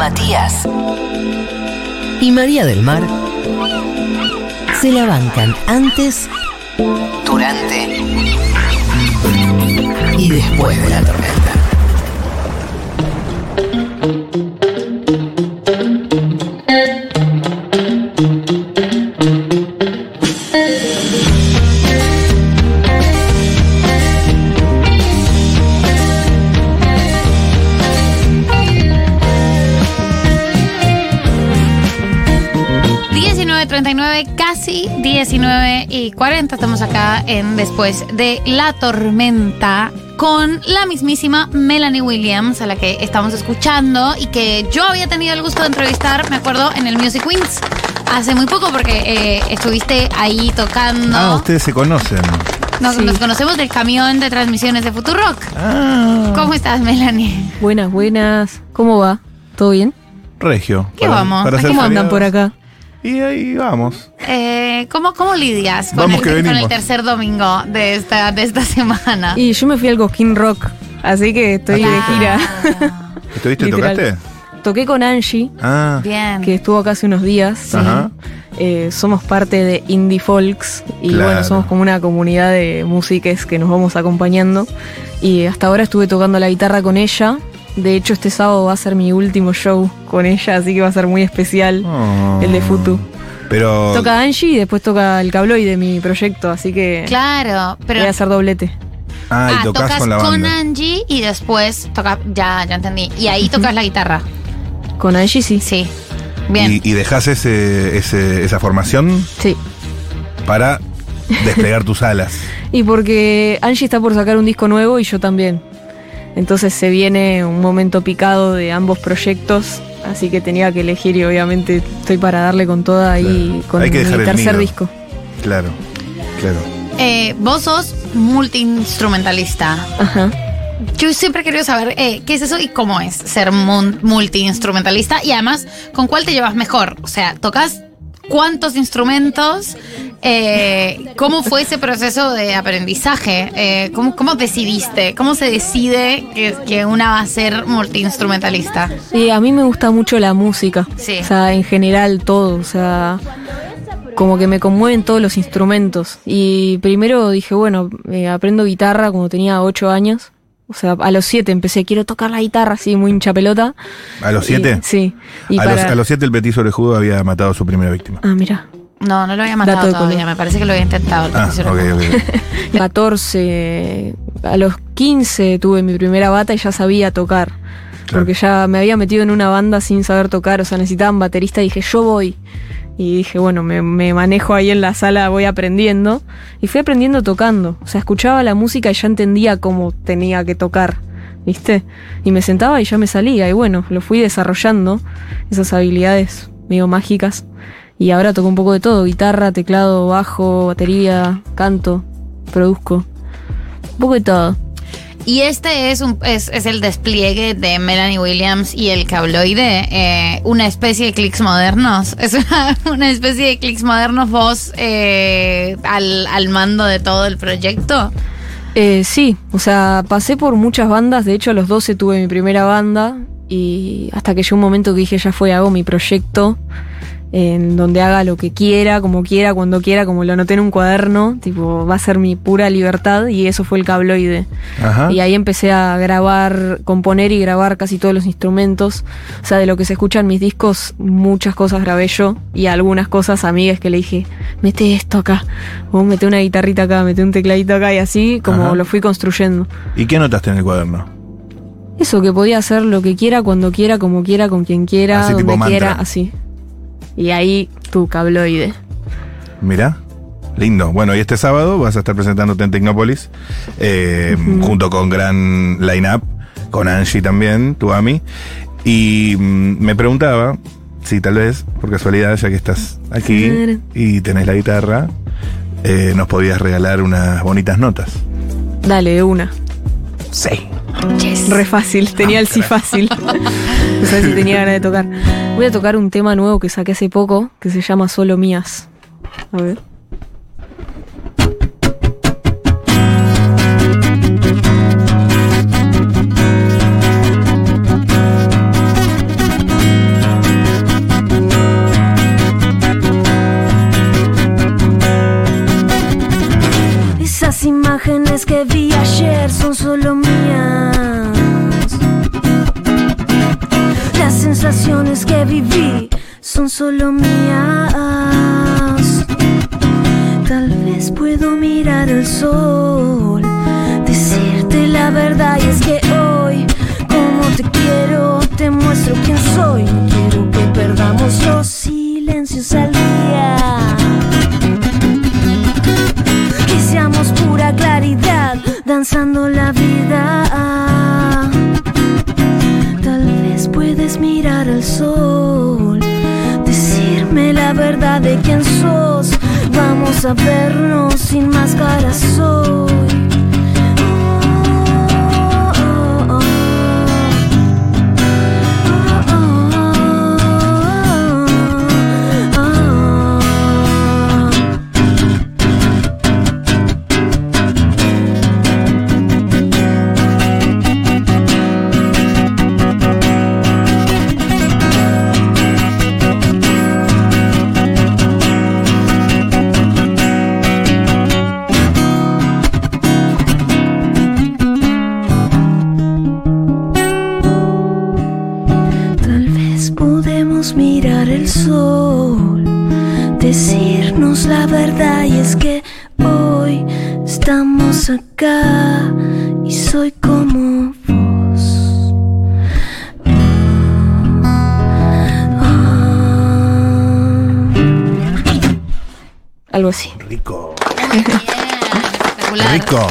Matías y María del Mar se la bancan antes, durante y después de la tormenta. 19 y 40. Estamos acá en Después de la Tormenta con la mismísima Melanie Williams, a la que estamos escuchando y que yo había tenido el gusto de entrevistar, me acuerdo, en el Music Wings hace muy poco porque eh, estuviste ahí tocando. Ah, ustedes se conocen. Nos, Sí. nos conocemos del camión de transmisiones de Futurock. Ah, ¿Cómo estás, Melanie? Buenas, buenas. ¿Cómo va? ¿Todo bien? Regio. ¿Qué vamos? Para ¿Cómo andan por acá? Y ahí vamos. Eh, ¿cómo, ¿Cómo lidias con Vamos el, que con el tercer domingo de esta, de esta semana? Y yo me fui al Cosquín Rock, así que estoy Ah, de gira. ¿Estuviste, Literal. tocaste? Toqué con Angie, Ah, Bien. que estuvo acá hace unos días. Ajá. Eh, somos parte de Indie Folks y Claro. bueno, somos como una comunidad de músicos que nos vamos acompañando. Y hasta ahora estuve tocando la guitarra con ella. De hecho, este sábado va a ser mi último show con ella, así que va a ser muy especial Oh. el de Futu. Pero. Toca Angie y después toca el cabloy de mi proyecto, así que Claro, pero. voy a hacer doblete. Ah, y tocas, con la banda. Angie y después toca. Ya, ya entendí. Y ahí tocas la guitarra. Con Angie sí. Sí. Bien. Y, y dejas ese, ese- esa formación Sí. para desplegar tus alas. Y porque Angie está por sacar un disco nuevo y yo también. Entonces se viene un momento picado de ambos proyectos, así que tenía que elegir y obviamente estoy para darle con toda ahí Claro. con Hay que mi tercer disco. Claro, claro. Eh, vos sos multiinstrumentalista. Ajá. Yo siempre he querido saber eh, qué es eso y cómo es ser multiinstrumentalista y además con cuál te llevas mejor. O sea, tocas cuántos instrumentos, Eh, cómo fue ese proceso de aprendizaje, Eh, ¿cómo, cómo decidiste, cómo se decide que, que una va a ser multiinstrumentalista. Y a mí me gusta mucho la música. Sí. O sea, en general todo. O sea, como que me conmueven todos los instrumentos. Y primero dije, bueno, eh, aprendo guitarra cuando tenía ocho años. O sea, a los siete empecé, quiero tocar la guitarra así, muy hincha pelota. ¿A los Y- siete? sí. Y a, para... los, a los siete el petiso orejudo había matado a su primera víctima. Ah, mira. No, no lo había Dato matado de todavía, me parece que lo había intentado. el Ah, profesor. ok, ok. 14, a los 15 tuve mi primera bata y ya sabía tocar. Claro. Porque ya me había metido en una banda sin saber tocar, o sea, necesitaban baterista y dije, yo voy. Y dije, bueno, me, manejo ahí en la sala, voy aprendiendo. Y fui aprendiendo tocando. O sea, escuchaba la música y ya entendía cómo tenía que tocar, ¿viste? Y me sentaba y ya me salía. Y bueno, lo fui desarrollando, esas habilidades medio mágicas. Y ahora toco un poco de todo, guitarra, teclado, bajo, batería, canto, produzco. Un poco de todo. Y este es, un, es, el despliegue de Melanie Williams y el cabloide, eh, una especie de clics modernos. Es una, una especie de clics modernos vos eh, al, al mando de todo el proyecto. Eh, sí, o sea, pasé por muchas bandas, de hecho a los 12 tuve mi primera banda y hasta que llegó un momento que dije ya fue, hago mi proyecto en donde haga lo que quiera, como quiera, cuando quiera, como lo anoté en un cuaderno, tipo, va a ser mi pura libertad y eso fue el cabloide. Ajá. Y ahí empecé a grabar, componer y grabar casi todos los instrumentos. O sea, de lo que se escucha en mis discos, muchas cosas grabé yo. Y algunas cosas amigas que le dije, mete esto acá. O mete una guitarrita acá, mete un tecladito acá. Y así como Ajá. lo fui construyendo. ¿Y qué anotaste en el cuaderno? Eso, que podía hacer lo que quiera, cuando quiera, como quiera, con quien quiera, Así donde quiera, así. Y ahí tu cabloide. Mirá. Lindo. Bueno, y este sábado vas a estar presentándote en Tecnópolis, eh, junto con gran line-up, con Angie también, tu Ami. Y mm, me preguntaba si tal vez, por casualidad, ya que estás aquí Claro. y tenés la guitarra, eh, nos podías regalar unas bonitas notas. Dale, de una. Sí. Re fácil, tenía el sí fácil. No sé si tenía ganas de tocar. Voy a tocar un tema nuevo que saqué hace poco, que se llama Solo Mías. A ver.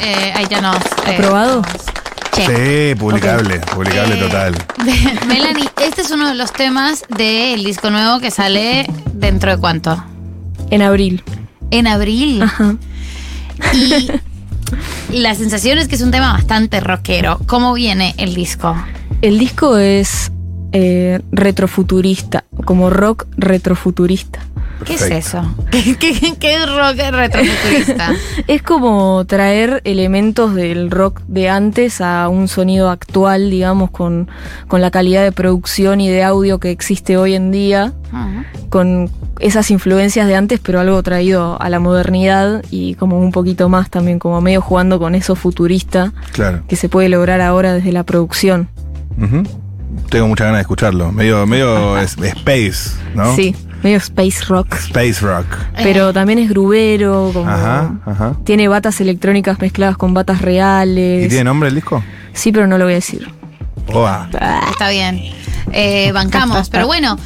Eh, ahí ya nos. eh, ¿Aprobado? check. Sí, publicable, publicable Eh, total. Melanie, este es uno de los temas del disco nuevo que sale dentro de cuánto? En abril. En abril. Ajá. Y la sensación es que es un tema bastante rockero. ¿Cómo viene el disco? El disco es eh, retrofuturista, como rock retrofuturista. ¿Qué es eso? ¿Qué, qué- qué es rock retrofuturista? Es como traer elementos del rock de antes a un sonido actual, digamos, con, con la calidad de producción y de audio que existe hoy en día, Ujú. con esas influencias de antes, pero algo traído a la modernidad y como un poquito más también, como medio jugando con eso futurista Claro. que se puede lograr ahora desde la producción. Tengo muchas ganas de escucharlo. Medio, medio es- space, ¿no? Sí, medio space rock. Space rock. Pero también es grubero, como Ajá, ajá. tiene batas electrónicas mezcladas con batas reales. ¿Y tiene nombre el disco? Sí, pero no lo voy a decir. Oa. Está bien. Eh, bancamos. Pero bueno,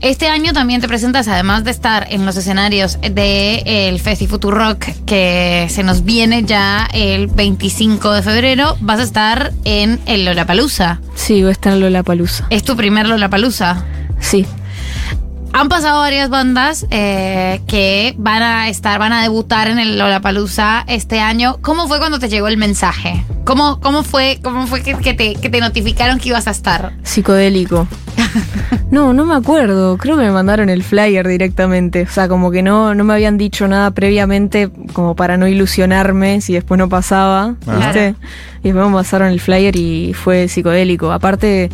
este año también te presentas, además de estar en los escenarios del Festi Rock, que se nos viene ya el 25 de febrero, vas a estar en el Lollapalooza. Sí, voy a estar en Lollapalooza. Es tu primer Lollapalooza. Sí. Han pasado varias bandas eh, que van a estar, van a debutar en el Lollapalooza este año. ¿Cómo fue cuando te llegó el mensaje? ¿Cómo, cómo fue, cómo fue que, que te, que te notificaron que ibas a estar? Psicodélico. No, no me acuerdo. Creo que me mandaron el flyer directamente. O sea, como que no, no me habían dicho nada previamente, como para no ilusionarme si después no pasaba. ¿Viste? Y después me pasaron el flyer y fue psicodélico. Aparte,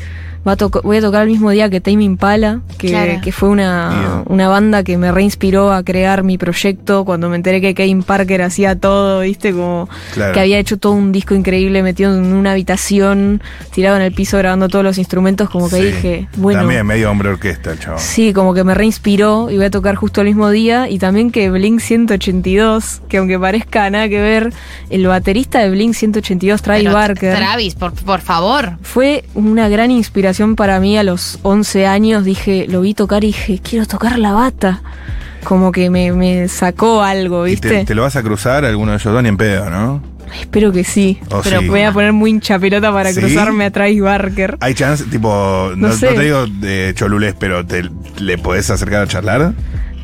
va a toco- voy a tocar el mismo día que Tame Impala, que, Claro. que fue una, una banda que me reinspiró a crear mi proyecto cuando me enteré que Kane Parker hacía todo, ¿viste? Como Claro. que había hecho todo un disco increíble metido en una habitación, tirado en el piso grabando todos los instrumentos, como que Sí. dije, bueno. También medio hombre orquesta el chavo. Sí, como que me reinspiró y voy a tocar justo el mismo día. Y también que Blink 182, que aunque parezca nada que ver, el baterista de Blink 182, Travis Pero, Barker, Travis, por, por favor. fue una gran inspiración para mí a los 11 años. Dije, lo vi tocar y dije, quiero tocar la bata. Como que me, me sacó algo, ¿Y ¿viste? te, te lo vas a cruzar alguno de ellos dos ni en pedo, ¿no? Espero que sí. Oh, pero sí. voy a poner muy hincha pelota para ¿Sí? cruzarme a Travis Barker. Hay chance, tipo, no, No no sé. te digo de cholules, pero te, ¿le podés acercar a charlar?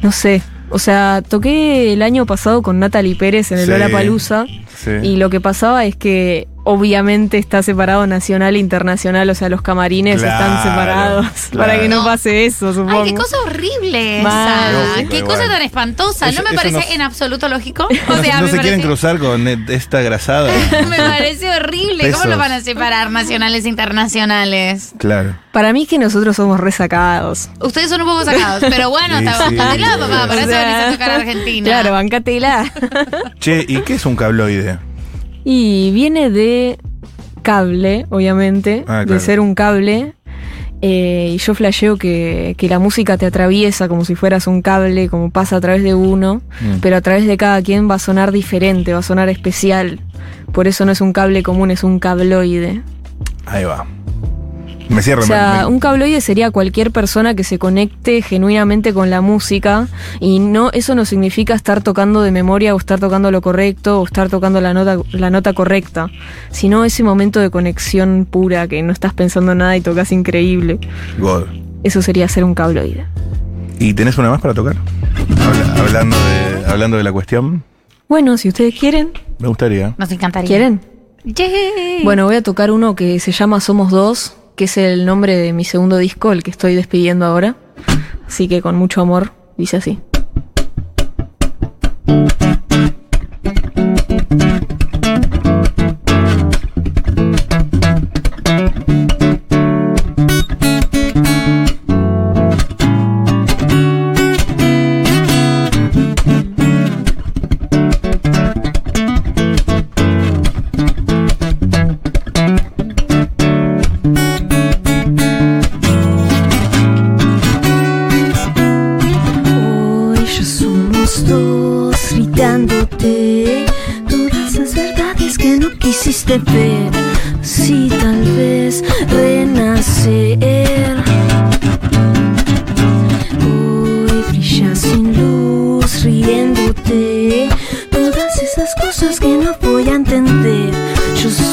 No sé. O sea, toqué el año pasado con Natalie Pérez en el Sí. Lollapalooza Sí. y lo que pasaba es que obviamente está separado nacional e internacional, o sea, los camarines Claro, están separados claro. para que no pase eso, supongo. Ay, qué cosa horrible esa. Lógico, qué igual. cosa tan espantosa. Eso- no me parece no- en absoluto lógico. No, O sea, no me se quieren parece- cruzar con e- esta grasada. Me parece horrible. ¿Cómo lo van a separar nacionales e internacionales? claro. Para mí que nosotros somos resacados. Ustedes son un poco sacados, pero bueno, Sí, está sí. lado, papá. Para O eso venís a tocar a Argentina. Claro, bancatela. Che, ¿y qué es un cabloide? Y viene de cable, obviamente, Ah, de ser un cable. eh, y yo flasheo que, que la música te atraviesa como si fueras un cable, como pasa a través de uno, Mm. pero a través de cada quien va a sonar diferente, va a sonar especial. Por eso no es un cable común, es un cabloide. Ahí va. Me cierro. O sea, me- me- un cabloide sería cualquier persona que se conecte genuinamente con la música y no eso no significa estar tocando de memoria o estar tocando lo correcto o estar tocando la nota la nota correcta, sino ese momento de conexión pura que no estás pensando nada y tocas increíble. God. Eso sería ser un cabloide. ¿Y tenés una más para tocar? Habla- hablando, de, hablando de la cuestión, Bueno, si ustedes quieren, me gustaría. Nos encantaría. ¿quieren? Yay. Bueno, voy a tocar uno que se llama Somos Dos, que es el nombre de mi segundo disco, el que estoy despidiendo ahora. Así que con mucho amor, dice así.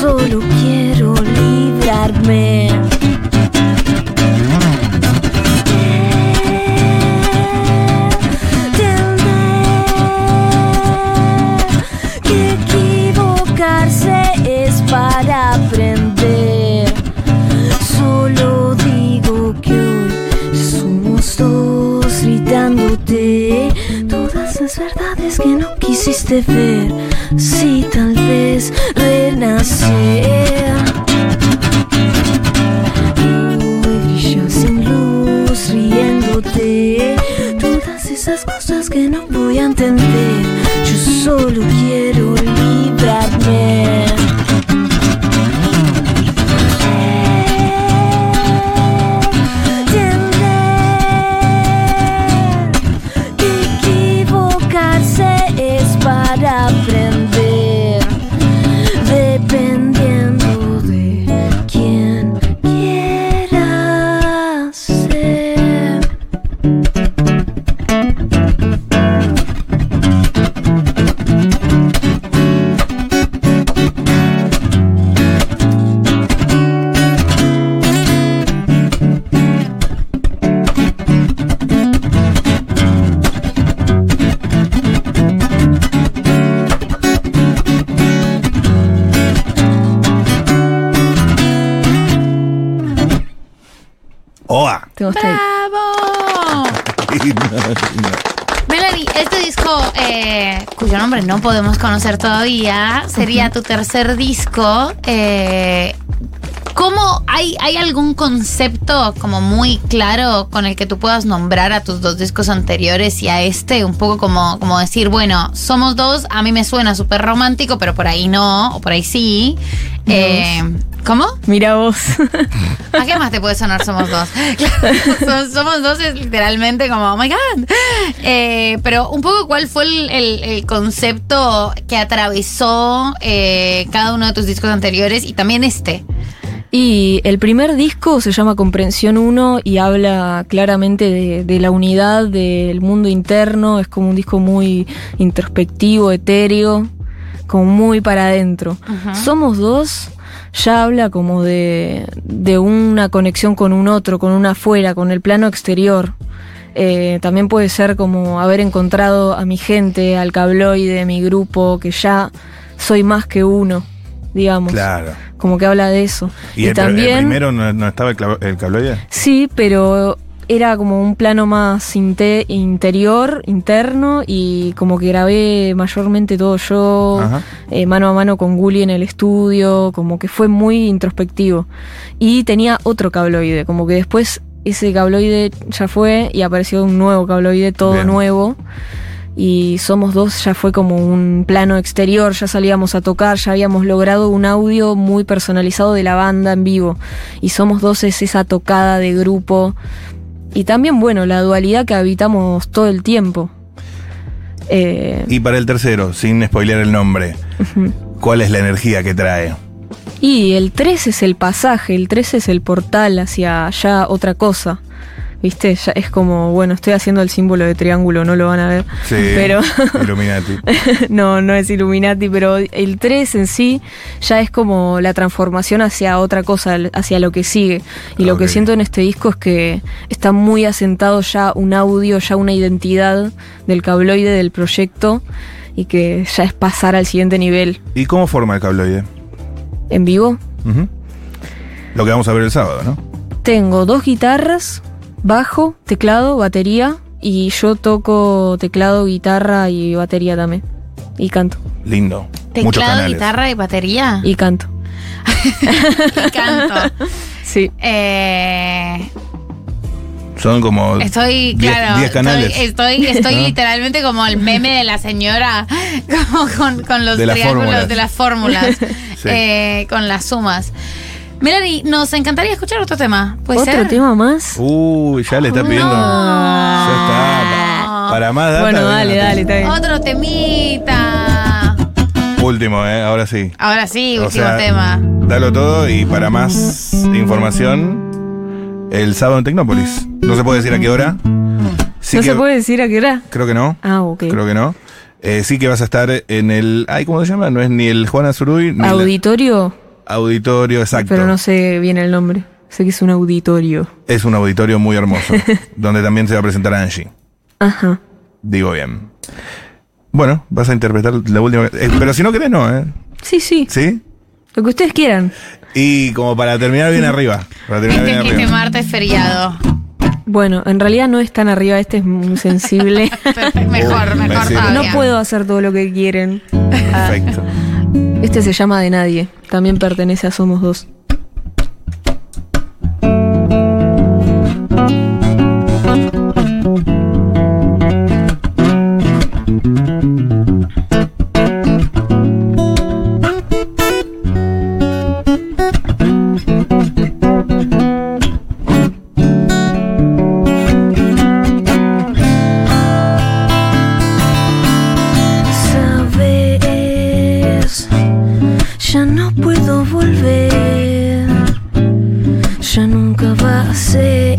Solo quiero librarme. Entender que equivocarse es para aprender. Solo digo que hoy somos dos gritándote todas las verdades que no quisiste ver. Sí, voy conocer todavía, sería tu tercer disco. Eh, ¿Cómo hay, hay algún concepto como muy claro con el que tú puedas nombrar a tus dos discos anteriores y a este? Un poco como, como decir, bueno, somos dos, a mí me suena súper romántico, pero por ahí no, o por ahí sí. Eh, ¿Cómo? Mira vos. ¿A qué más te puede sonar Somos Dos? Som- Somos Dos es literalmente como, oh my God. Eh, pero un poco cuál fue el, el- el concepto que atravesó eh, cada uno de tus discos anteriores y también este. Y el primer disco se llama Comprensión 1 y habla claramente de, de la unidad del mundo interno. Es como un disco muy introspectivo, etéreo, como muy para adentro. Somos dos ya habla como de, de una conexión con un otro, con un afuera, con el plano exterior. Eh, también puede ser como haber encontrado a mi gente, al cabloide, mi grupo, que ya soy más que uno, digamos. Claro. Como que habla de eso. ¿Y, el, el primero no, no estaba el, el cabloide? Sí, pero era como un plano más inte- interior, interno, y como que grabé mayormente todo yo, eh, mano a mano con Gulli en el estudio, como que fue muy introspectivo. Y tenía otro cabloide, como que después ese cabloide ya fue y apareció un nuevo cabloide, todo Bien. nuevo. y Somos Dos ya fue como un plano exterior, ya salíamos a tocar, ya habíamos logrado un audio muy personalizado de la banda en vivo. Y Somos Dos es esa tocada de grupo. Y también, bueno, la dualidad que habitamos todo el tiempo. Eh, Y para el tercero, sin spoilear el nombre, ¿cuál es la energía que trae? y el 3 es el pasaje, el 3 es el portal hacia ya otra cosa. ¿Viste? Ya es como, bueno, estoy haciendo el símbolo de triángulo, no lo van a ver. Sí, Pero Illuminati. no, no es Illuminati, pero el 3 en sí ya es como la transformación hacia otra cosa, hacia lo que sigue. Y lo que siento en este disco es que está muy asentado ya un audio, ya una identidad del cabloide del proyecto y que ya es pasar al siguiente nivel. ¿Y cómo forma el cabloide? En vivo. Lo que vamos a ver el sábado, ¿no? tengo dos guitarras, bajo, teclado, batería y yo toco teclado, guitarra y batería también. Y canto. Lindo. Muchos Teclado, canales. guitarra y batería. Y canto. Y canto. Sí. Eh, Son como estoy, 10 claro. 10 canales. Estoy, estoy, estoy ¿No? literalmente como el meme de la señora, como con, con los De las triángulos fórmulas. de las fórmulas, Sí. eh, con las sumas. Melanie, nos encantaría escuchar otro tema. ¿Puede ¿Otro ser? tema más? Uy, ya le está pidiendo. Ya está. Pa- Para más data. Bueno, dale, dale, está bien. Otro temita. Último, ¿eh? Ahora sí. Ahora sí, O último sea, tema. Dalo todo y para más información, el sábado en Tecnópolis. No se puede decir a qué hora. Sí ¿No que- se puede decir a qué hora? Creo que no. Ah, ok. Creo que no. Eh, sí que vas a estar en el. Ay, ¿cómo se llama? No es ni el Juan Azuruy ni Auditorio, auditorio, exacto. pero no sé bien el nombre. Sé que es un auditorio. Es un auditorio muy hermoso, donde también se va a presentar Angie. Ajá. Digo bien. Bueno, vas a interpretar la última. eh, pero si no querés, no, ¿eh? Sí, sí. ¿Sí? Lo que ustedes quieran. Y como para terminar bien arriba. Para terminar bien Este, este arriba. martes feriado. Bueno, en realidad no es tan arriba, este es muy sensible. mejor, mejor todavía. no puedo hacer todo lo que quieren. Perfecto. Este se llama De Nadie. También pertenece a Somos Dos. Ya nunca va a ser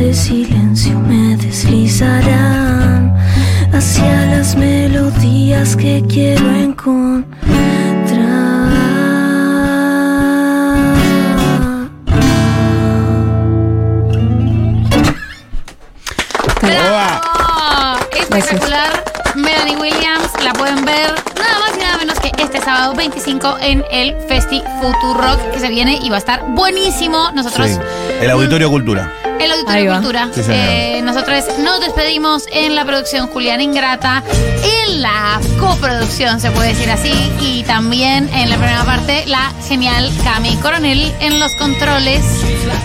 De silencio me deslizarán hacia las melodías que quiero encontrar. ¡Bravo! Espectacular. Melanie Williams, la pueden ver nada menos que este sábado 25 en el Festi Rock que se viene y va a estar buenísimo. Nosotros. Sí. El Auditorio Cultura. El Auditorio. Cultura. Sí. Eh, nosotros nos despedimos en la producción Julián Ingrata, en la coproducción, se puede decir así, y también en la primera parte, la genial Cami Coronel en los controles,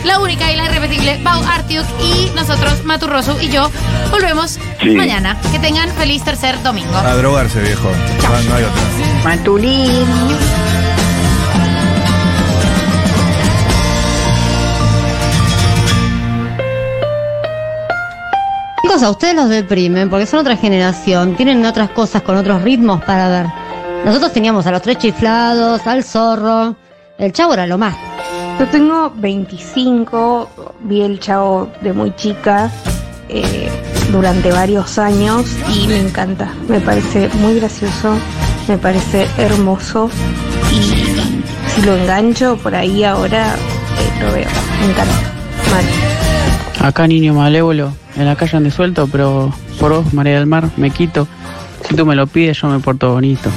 la única y la irrepetible Pau Artiuk, y nosotros, Maturroso y yo, volvemos Sí. mañana. Que tengan feliz tercer domingo. A drogarse, viejo. Chao. No, no hay otra. Matulín. Chicos, a ustedes los deprimen porque son otra generación, tienen otras cosas con otros ritmos para ver. Nosotros teníamos a los tres chiflados, al zorro, el chavo era lo más. Yo tengo 25, vi el chavo de muy chica eh, durante varios años y me encanta. Me parece muy gracioso, me parece hermoso y si lo engancho por ahí ahora eh, lo veo. Me encanta. Mal. Acá niño malévolo, en la calle ande suelto, pero por vos, María del Mar, me quito. Si tú me lo pides, yo me porto bonito.